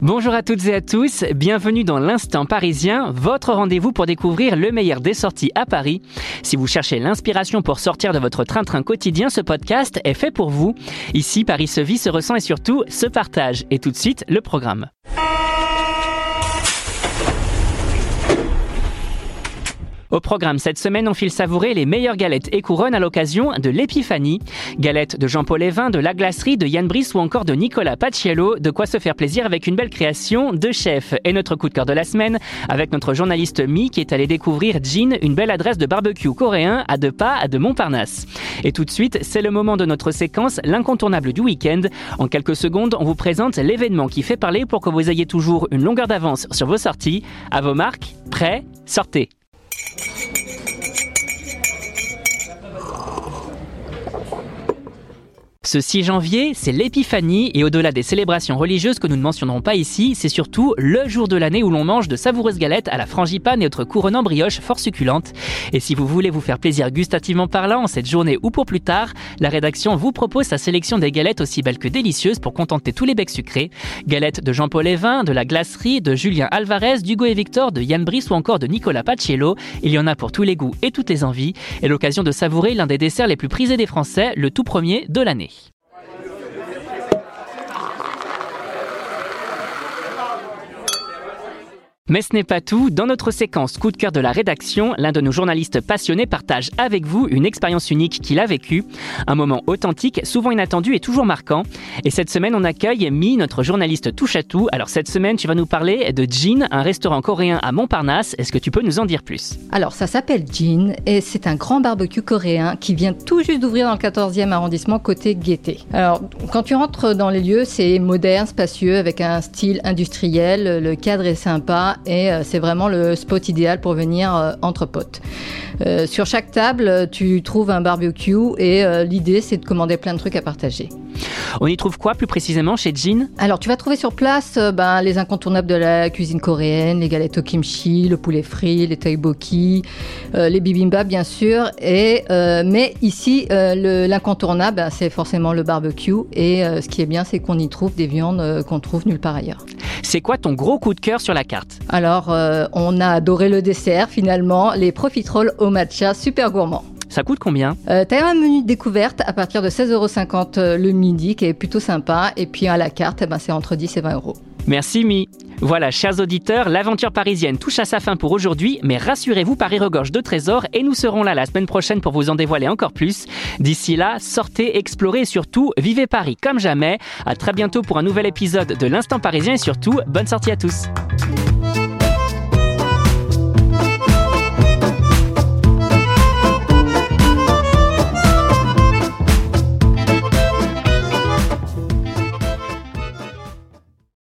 Bonjour à toutes et à tous, bienvenue dans l'Instant Parisien, votre rendez-vous pour découvrir le meilleur des sorties à Paris. Si vous cherchez l'inspiration pour sortir de votre train-train quotidien, ce podcast est fait pour vous. Ici, Paris se vit, se ressent et surtout se partage. Et tout de suite, le programme. Au programme cette semaine, on file savourer les meilleures galettes et couronnes à l'occasion de l'Épiphanie. Galettes de Jean-Paul Evin, de La Glacerie, de Yann Brice ou encore de Nicolas Paciello. De quoi se faire plaisir avec une belle création de chef. Et notre coup de cœur de la semaine avec notre journaliste Mi qui est allé découvrir Jean, une belle adresse de barbecue coréen à deux pas de Montparnasse. Et tout de suite, c'est le moment de notre séquence, l'incontournable du week-end. En quelques secondes, on vous présente l'événement qui fait parler pour que vous ayez toujours une longueur d'avance sur vos sorties. À vos marques, prêts, sortez. Thank you. Ce 6 janvier, c'est l'épiphanie et au-delà des célébrations religieuses que nous ne mentionnerons pas ici, c'est surtout le jour de l'année où l'on mange de savoureuses galettes à la frangipane et autres couronnants brioches fort succulentes. Et si vous voulez vous faire plaisir gustativement parlant en cette journée ou pour plus tard, la rédaction vous propose sa sélection des galettes aussi belles que délicieuses pour contenter tous les becs sucrés. Galettes de Jean-Paul Evin, de la glacerie, de Julien Alvarez, d'Hugo et Victor, de Yann Brice ou encore de Nicolas Paciello. Il y en a pour tous les goûts et toutes les envies. Et l'occasion de savourer l'un des desserts les plus prisés des Français, le tout premier de l'année. Mais ce n'est pas tout. Dans notre séquence coup de cœur de la rédaction, l'un de nos journalistes passionnés partage avec vous une expérience unique qu'il a vécue. Un moment authentique, souvent inattendu et toujours marquant. Et cette semaine, on accueille Mi, notre journaliste touche à tout. Alors cette semaine, tu vas nous parler de Jin, un restaurant coréen à Montparnasse. Est-ce que tu peux nous en dire plus? Alors ça s'appelle Jin et c'est un grand barbecue coréen qui vient tout juste d'ouvrir dans le 14e arrondissement côté Gaieté. Alors quand tu rentres dans les lieux, c'est moderne, spacieux, avec un style industriel. Le cadre est sympa et euh, c'est vraiment le spot idéal pour venir euh, entre potes. Euh, sur chaque table, tu trouves un barbecue et l'idée c'est de commander plein de trucs à partager. On y trouve quoi plus précisément chez Jin? Alors tu vas trouver sur place ben, les incontournables de la cuisine coréenne, les galettes au kimchi, le poulet frit, les tteokbokki, les bibimbap bien sûr. Et, mais ici, l'incontournable, ben, c'est forcément le barbecue. Et ce qui est bien, c'est qu'on y trouve des viandes qu'on trouve nulle part ailleurs. C'est quoi ton gros coup de cœur sur la carte? Alors, euh, on a adoré le dessert finalement, les profiteroles au matcha super gourmand. Ça coûte combien? Euh, T'as un menu de découverte à partir de 16,50€ euh, le midi qui est plutôt sympa. Et puis à la carte, eh ben, c'est entre 10 et 20 euros. Merci Mi. Voilà, chers auditeurs, l'aventure parisienne touche à sa fin pour aujourd'hui, mais rassurez-vous, Paris regorge de trésors et nous serons là la semaine prochaine pour vous en dévoiler encore plus. D'ici là, sortez, explorez et surtout, vivez Paris comme jamais. À très bientôt pour un nouvel épisode de l'Instant Parisien et surtout, bonne sortie à tous.